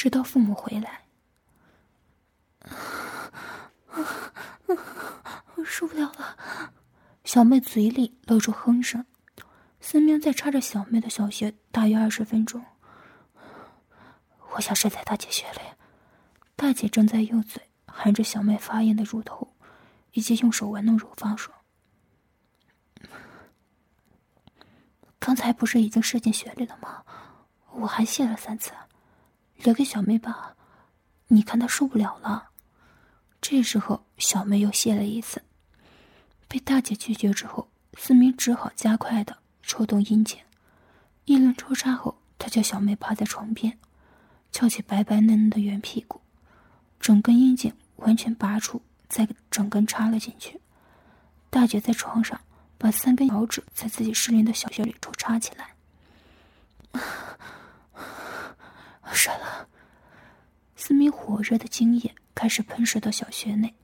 直到父母回来。我受不了了，小妹嘴里露出哼声。思明在插着小妹的小穴大约二十分钟。我想射在大姐穴里，大姐正在用嘴含着小妹发硬的乳头，以及用手玩弄乳房说：“刚才不是已经射进穴里了吗？我还泄了三次，留给小妹吧。你看她受不了了。”这时候，小妹又泄了一次，被大姐拒绝之后，思明只好加快的。抽动阴茎，一轮抽插后，他叫小妹趴在床边，翘起白白嫩嫩的圆屁股，整根阴茎完全拔出，再整根插了进去。大姐在床上把三根脚趾在自己失灵的小穴里抽插起来。射了，四名火热的精液开始喷射到小穴内，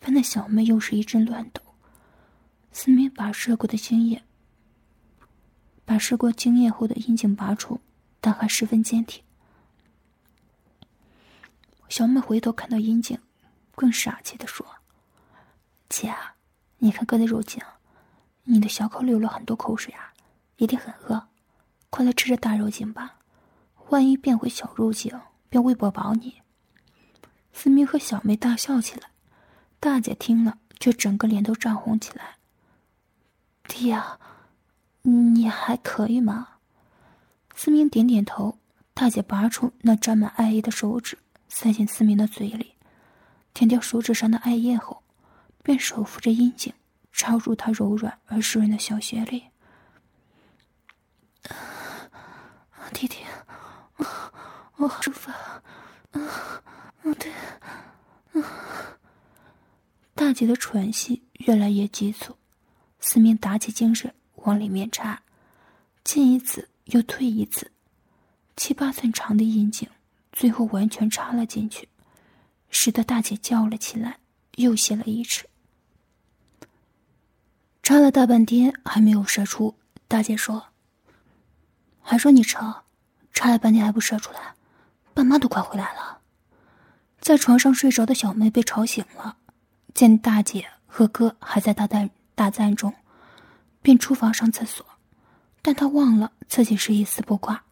喷的小妹又是一阵乱抖。四名把射过的精液。把射过精液后的阴茎拔出，但还十分坚挺。小妹回头看到阴茎，更傻气的说：“姐，啊你看哥的肉茎，你的小口流了很多口水啊，一定很饿，快来吃这大肉茎吧，万一变回小肉精，便喂不饱你。”思明和小妹大笑起来，大姐听了却整个脸都涨红起来。爹呀！你还可以吗？思明点点头。大姐拔出那沾满艾叶的手指，塞进思明的嘴里，舔掉手指上的艾叶后，便手扶着阴茎插入他柔软而湿润的小穴里。我好舒服。啊啊，对，啊。大姐的喘息越来越急促，思明打起精神。往里面插，进一次又退一次，七八寸长的阴茎，最后完全插了进去，使得大姐叫了起来，又泄了一尺。插了大半天还没有射出，大姐说：“还说你扯，插了半天还不射出来，爸妈都快回来了。”在床上睡着的小妹被吵醒了，见大姐和哥还在大战大战中。便出房上厕所，但她忘了自己是一丝不挂。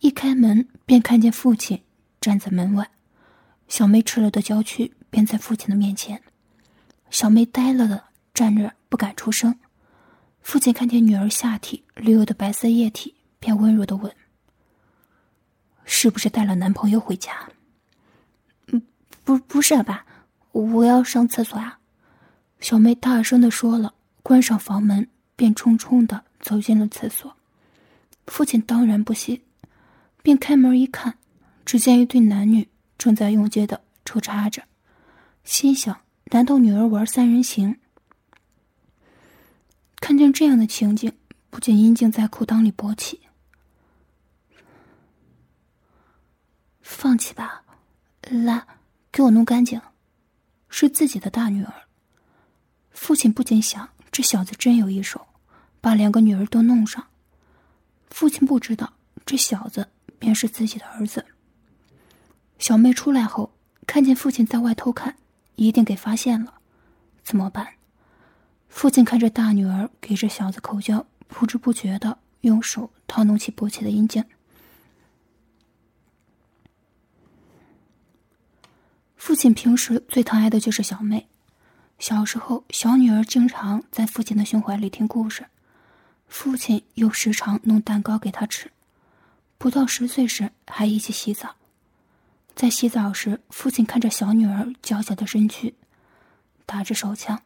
一开门便看见父亲站在门外，小妹赤裸的娇躯便在父亲的面前。小妹呆了的站着，不敢出声。父亲看见女儿下体流的白色液体，便温柔的问：“是不是带了男朋友回家？”“嗯，不，不是爸，我要上厕所啊。”小妹大声的说了，关上房门。便匆匆的走进了厕所，父亲当然不信，便开门一看，只见一对男女正在用劲的抽插着，心想：难道女儿玩三人行？看见这样的情景，不禁阴茎在裤裆里勃起。放弃吧，来，给我弄干净。是自己的大女儿，父亲不禁想：这小子真有一手。把两个女儿都弄上，父亲不知道这小子便是自己的儿子。小妹出来后，看见父亲在外偷看，一定给发现了，怎么办？父亲看着大女儿给这小子口交，不知不觉的用手掏弄起勃起的阴茎。父亲平时最疼爱的就是小妹，小时候小女儿经常在父亲的胸怀里听故事。父亲又时常弄蛋糕给她吃，不到十岁时还一起洗澡。在洗澡时，父亲看着小女儿娇小的身躯，打着手枪，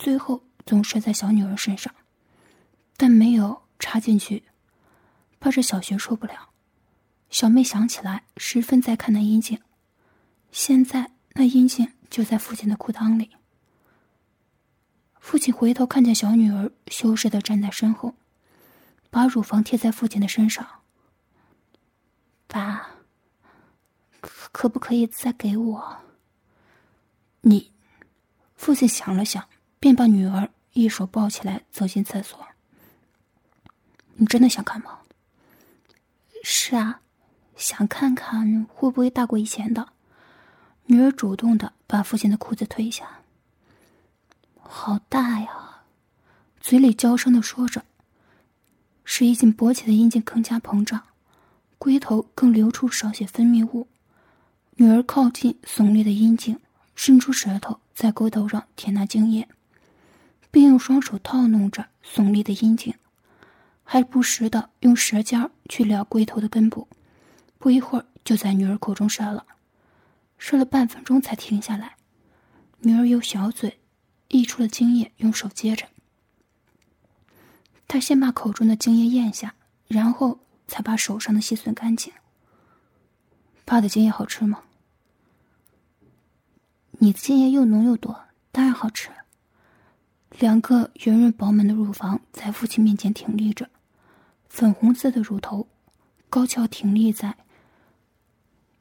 最后总摔在小女儿身上，但没有插进去，怕这小学受不了。小妹想起来，十分在看那阴茎，现在那阴茎就在父亲的裤裆里。父亲回头看见小女儿羞涩的站在身后，把乳房贴在父亲的身上。爸，可可不可以再给我？你，父亲想了想，便把女儿一手抱起来走进厕所。你真的想看吗？是啊，想看看会不会大过以前的。女儿主动的把父亲的裤子褪下。好大呀，嘴里娇声的说着。使已经勃起的阴茎更加膨胀，龟头更流出少许分泌物。女儿靠近耸立的阴茎，伸出舌头在龟头上舔那精液，并用双手套弄着耸立的阴茎，还不时的用舌尖去撩龟头的根部。不一会儿，就在女儿口中射了，射了半分钟才停下来。女儿用小嘴溢出了精液，用手接着。他先把口中的精液咽下，然后才把手上的细吮干净。爸的精液好吃吗？你的精液又浓又多，当然好吃。两个圆润饱满的乳房在父亲面前挺立着，粉红色的乳头高翘挺立在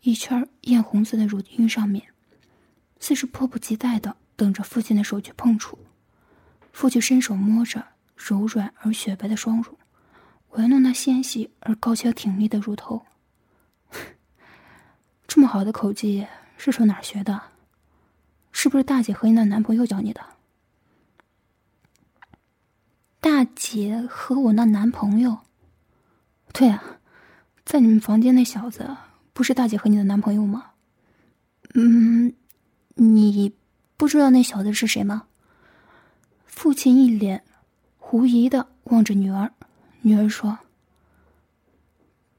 一圈艳红色的乳晕上面，似是迫不及待的等着父亲的手去碰触。父亲伸手摸着。柔软而雪白的双乳，玩弄那纤细而高翘挺立的乳头。这么好的口技是从哪儿学的？是不是大姐和你那男朋友教你的？大姐和我那男朋友？对啊，在你们房间那小子不是大姐和你的男朋友吗？嗯，你不知道那小子是谁吗？父亲一脸。狐疑的望着女儿，女儿说：“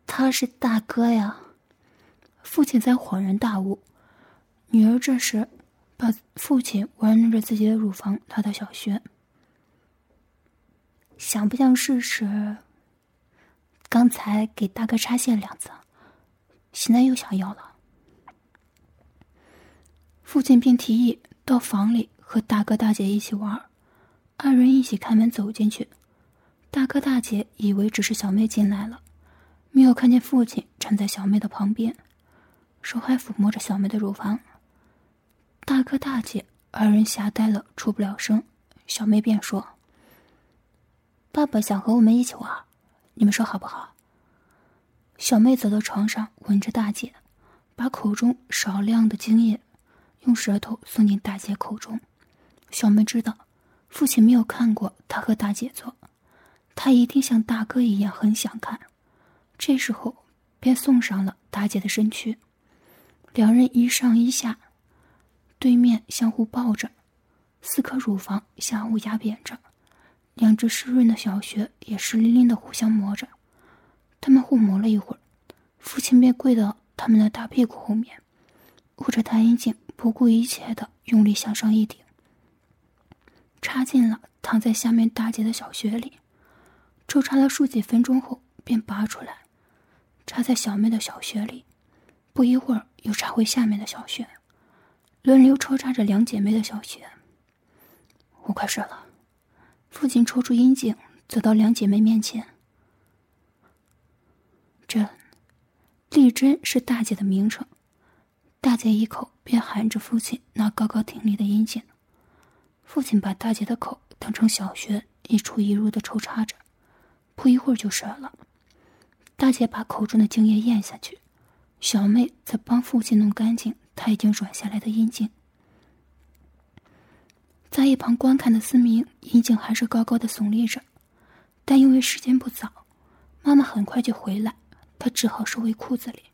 他是大哥呀。”父亲才恍然大悟。女儿这时把父亲玩弄着自己的乳房拉到小穴，想不想试试？刚才给大哥插线两次，现在又想要了。父亲便提议到房里和大哥大姐一起玩。二人一起开门走进去，大哥大姐以为只是小妹进来了，没有看见父亲站在小妹的旁边，手还抚摸着小妹的乳房。大哥大姐二人吓呆了，出不了声。小妹便说：“爸爸想和我们一起玩，你们说好不好？”小妹走到床上，吻着大姐，把口中少量的精液用舌头送进大姐口中。小妹知道。父亲没有看过她和大姐做，他一定像大哥一样很想看。这时候，便送上了大姐的身躯，两人一上一下，对面相互抱着，四颗乳房相互压扁着，两只湿润的小穴也湿淋淋的互相磨着。他们互磨了一会儿，父亲便跪到他们的大屁股后面，握着大阴茎，不顾一切的用力向上一顶。插进了躺在下面大姐的小穴里，抽插了数几分钟后，便拔出来，插在小妹的小穴里。不一会儿，又插回下面的小穴，轮流抽插着两姐妹的小穴。我快射了。父亲抽出阴茎，走到两姐妹面前。这，丽珍是大姐的名称。大姐一口便含着父亲那高高挺立的阴茎。父亲把大姐的口当成小穴，一出一入的抽插着，不一会儿就射了。大姐把口中的精液咽下去，小妹则帮父亲弄干净他已经软下来的阴茎。在一旁观看的思明，阴茎还是高高的耸立着，但因为时间不早，妈妈很快就回来，他只好收回裤子里。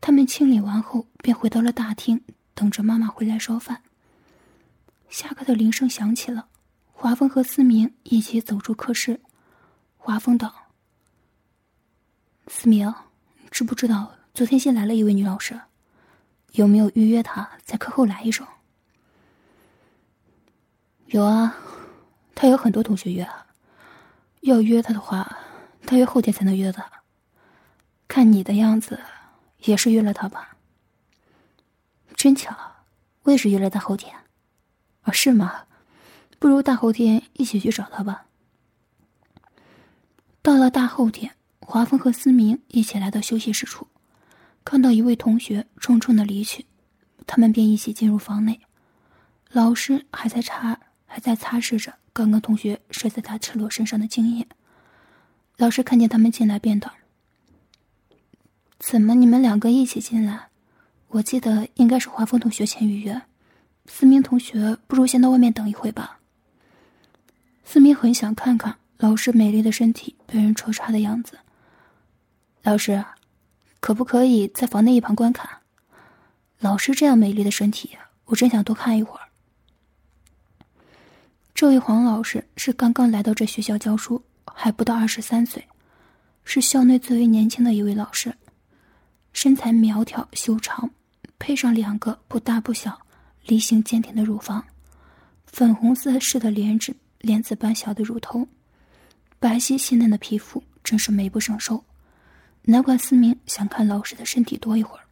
他们清理完后，便回到了大厅，等着妈妈回来烧饭。下课的铃声响起了，华峰和思明一起走出课室。华峰道：“思明，知不知道昨天新来了一位女老师？有没有预约她在课后来一声？”“有啊，她有很多同学约，要约她的话，大约后天才能约的。看你的样子，也是约了他吧？真巧，我也是约了大后天。”啊，是吗？不如大后天一起去找他吧。到了大后天，华峰和思明一起来到休息室处，看到一位同学匆匆的离去，他们便一起进入房内。老师还在擦，还在擦拭着刚刚同学摔在他赤裸身上的精液。老师看见他们进来，便道：“怎么你们两个一起进来？我记得应该是华峰同学先预约。思明同学，不如先到外面等一会吧。思明很想看看老师美丽的身体被人戳插的样子。老师，可不可以在房内一旁观看？老师这样美丽的身体，我真想多看一会儿。这位黄老师是刚刚来到这学校教书，还不到二十三岁，是校内最为年轻的一位老师，身材苗条修长，配上两个不大不小、梨形坚挺的乳房，粉红色似的莲子莲子般小的乳头，白皙细嫩的皮肤，真是美不胜收。难怪思明想看老师的身体多一会儿。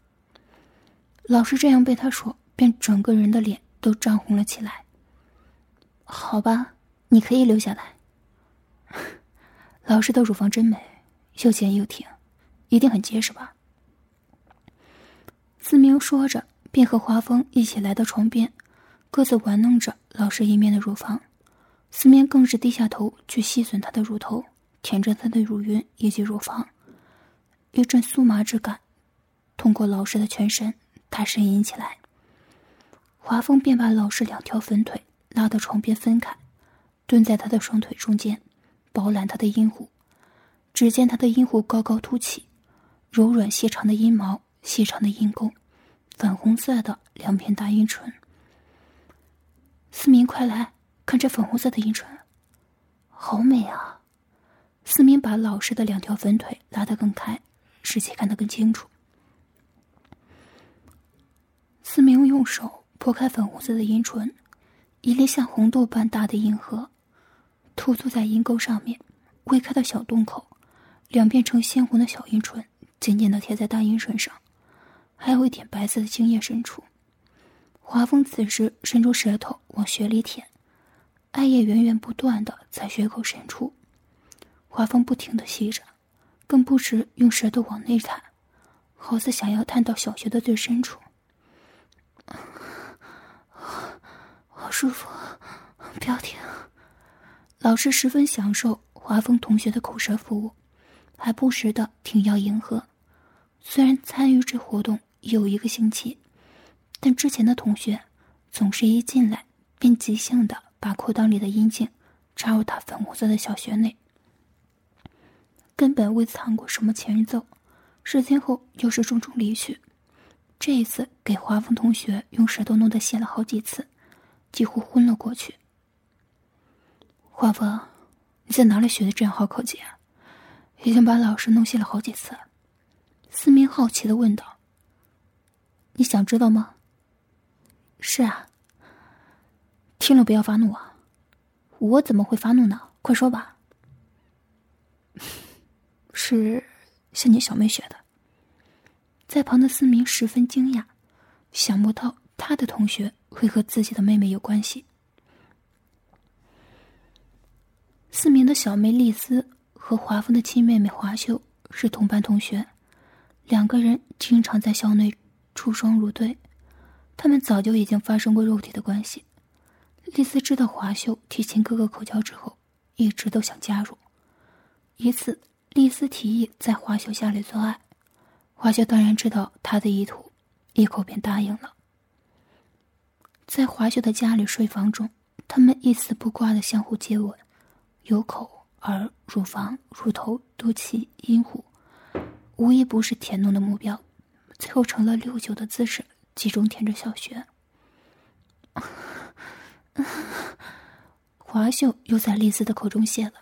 老师这样被他说，便整个人的脸都涨红了起来。好吧，你可以留下来。老师的乳房真美，又尖又挺，一定很结实吧？思明说着，便和华峰一起来到床边，各自玩弄着老师一面的乳房。思明更是低下头去吸吮他的乳头，舔着他的乳晕以及乳房，一阵酥麻之感通过老师的全身。他呻吟起来，华峰便把老师两条粉腿拉到床边分开，蹲在他的双腿中间，饱览他的阴户。只见他的阴户高高凸起，柔软细长的阴毛，细长的阴沟，粉红色的两片大阴唇。思明，快来看这粉红色的阴唇，好美啊！思明把老师的两条粉腿拉得更开，使其看得更清楚。思明用手拨开粉红色的阴唇，一粒像红豆般大的阴核，突出在阴沟上面，未开的小洞口，两片呈鲜红的小阴唇紧紧的贴在大阴唇上，还有一点白色的精液渗出。华峰此时伸出舌头往穴里舔，艾叶源源不断的在穴口渗出，华峰不停的吸着，更不时用舌头往内探，好似想要探到小穴的最深处。好舒服，不要停。老师十分享受华峰同学的口舌服务，还不时的挺腰迎合。虽然参与这活动有一个星期，但之前的同学总是一进来便即兴的把裤裆里的阴茎插入他粉红色的小穴内，根本未藏过什么前奏。事先后又是重重离去。这一次给华峰同学用舌头弄得泄了好几次，几乎昏了过去。华峰，你在哪里学的这样好口技啊？已经把老师弄泄了好几次。思明好奇的问道：“你想知道吗？”“是啊。”听了不要发怒啊！我怎么会发怒呢？快说吧。是向你小妹学的。在旁的思明十分惊讶，想不到他的同学会和自己的妹妹有关系。思明的小妹丽丝和华峰的亲妹妹华秀是同班同学，两个人经常在校内出双入对，他们早就已经发生过肉体的关系。丽丝知道华秀提亲哥哥口交之后，一直都想加入。一次，丽丝提议在华秀家里做爱。华秀当然知道他的意图，一口便答应了。在华秀的家里睡房中，他们一丝不挂的相互接吻，有口、耳、乳房、乳头、肚脐、阴户，无一不是田弄的目标，最后成了六九的姿势，集中舔着小穴。华秀又在丽丝的口中泄了，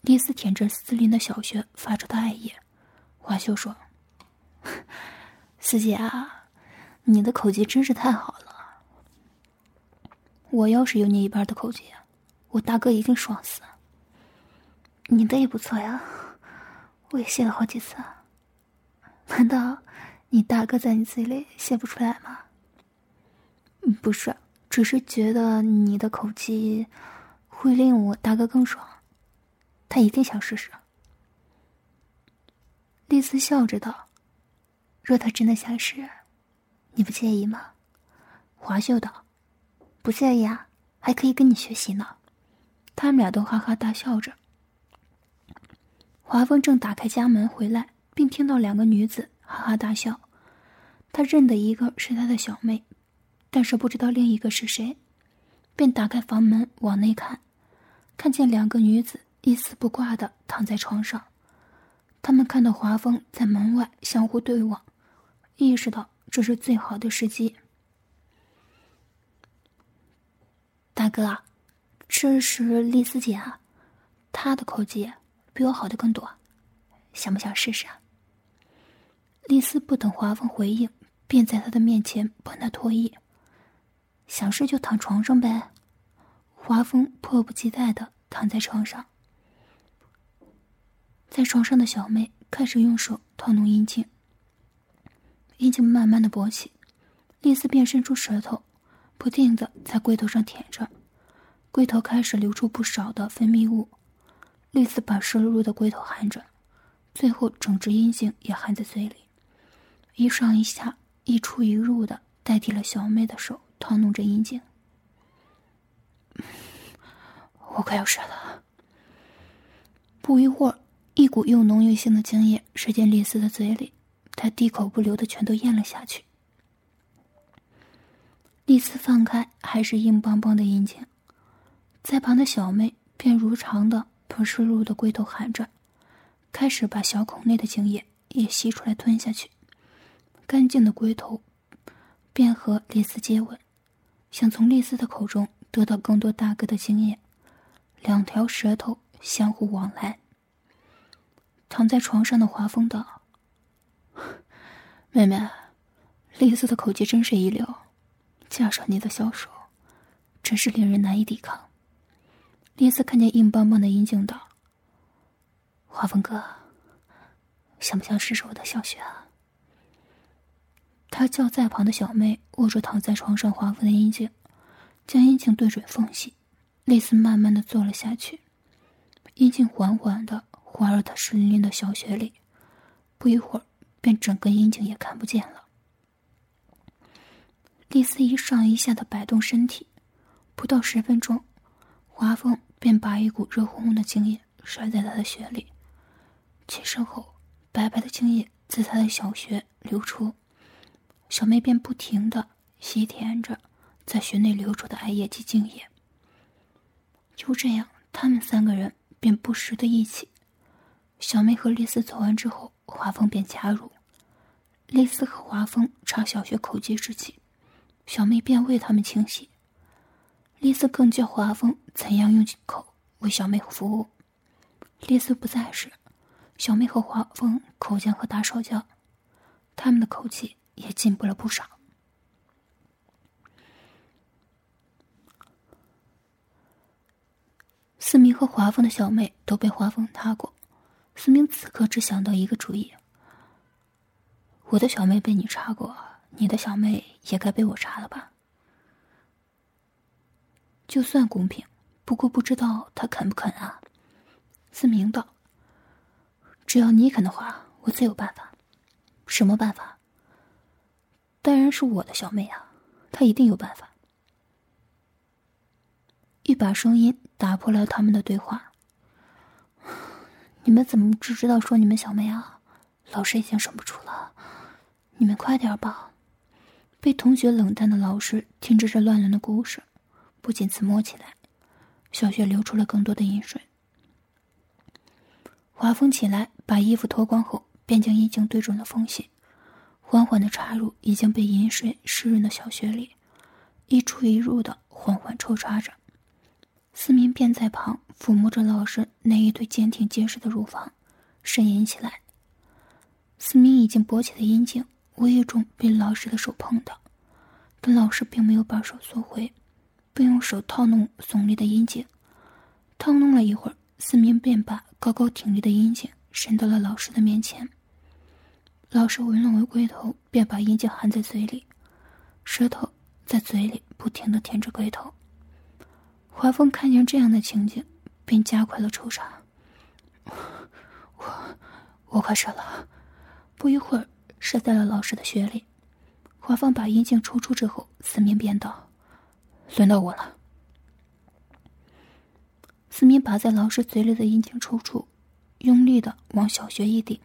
丽丝舔着斯林的小穴发出的爱意。华秀说。四姐啊，你的口技真是太好了。我要是有你一半的口技，我大哥一定爽死。你的也不错呀，我也泄了好几次。难道你大哥在你嘴里泄不出来吗？不是，只是觉得你的口气会令我大哥更爽，他一定想试试。丽丝笑着道。若他真的想试，你不介意吗？华秀道：“不介意啊，还可以跟你学习呢。”他们俩都哈哈大笑着。华峰正打开家门回来，并听到两个女子哈哈大笑。他认得一个是他的小妹，但是不知道另一个是谁，便打开房门往内看，看见两个女子一丝不挂的躺在床上。他们看到华峰在门外相互对望，意识到这是最好的时机。大哥，这是丽丝姐啊，她的口技比我好的更多，想不想试试啊？丽丝不等华风回应。便在他的面前帮他脱衣，想睡就躺床上呗。华峰迫不及待的躺在床上，在床上的小妹开始用手套弄阴茎，阴茎慢慢的勃起，丽丝便伸出舌头，不停的在龟头上舔着，龟头开始流出不少的分泌物，丽丝把湿漉漉的龟头含着，最后整只阴茎也含在嘴里，一上一下。一出一入的代替了小妹的手套弄着阴茎，我快要射了。不一会儿，一股又浓又腥的精液射进丽丝的嘴里，她滴口不留的全都咽了下去。丽丝放开还是硬邦邦的阴茎，在旁的小妹便如常的不湿漉的龟头含着，开始把小孔内的精液也吸出来吞下去。干净的龟头，便和丽丝接吻，想从丽丝的口中得到更多大哥的经验。两条舌头相互往来。躺在床上的华风道：“ 妹妹，丽丝的口技真是一流，加上你的小手，真是令人难以抵抗。”丽丝看见硬邦邦的阴茎道：“华峰哥，想不想试试我的小穴啊？”他叫在旁的小妹握住躺在床上华夫的阴茎，将阴茎对准缝隙，蕾丝慢慢的坐了下去，阴茎缓缓的滑入他湿淋淋的小穴里，不一会儿，便整个阴茎也看不见了。丽丝一上一下的摆动身体，不到十分钟，华风便把一股热烘烘的精液甩在他的穴里，起身后，白白的精液自他的小穴流出。小妹便不停的吸舔着在穴内流出的艾叶及精液。就这样，他们三个人便不时的一起。小妹和丽丝走完之后，华峰便加入。丽丝和华峰插小穴口技之际，小妹便为他们清洗。丽丝更教华峰怎样用口为小妹服务。丽丝不在时，小妹和华峰口尖和打手交，他们的口气。也进步了不少。思明和华峰的小妹都被华峰踏过，思明此刻只想到一个主意：我的小妹被你插过，你的小妹也该被我插了吧？就算公平，不过不知道他肯不肯啊？思明道：“只要你肯的话，我自有办法。什么办法？”当然是我的小妹啊，她一定有办法。一把声音打破了他们的对话：“你们怎么只知道说你们小妹啊？老师已经忍不住了，你们快点吧！”被同学冷淡的老师听着这乱伦的故事，不禁自摸起来，小雪流出了更多的饮水。华峰起来，把衣服脱光后，便将衣襟对准了缝隙。缓缓的插入已经被饮水湿润的小穴里，一出一入的缓缓抽插着。思明便在旁抚摸着老师那一对坚挺结实的乳房，呻吟起来。思明已经勃起的阴茎无意中被老师的手碰到，但老师并没有把手缩回，并用手套弄耸立的阴茎。套弄了一会儿，思明便把高高挺立的阴茎伸到了老师的面前。老师闻了闻龟头，便把阴茎含在嘴里，舌头在嘴里不停的舔着龟头。华峰看见这样的情景，便加快了抽插。我，我快射了，不一会儿射在了老师的穴里。华峰把阴茎抽出之后，思明便道：“轮到我了。”思明把在老师嘴里的阴茎抽出，用力的往小穴一顶。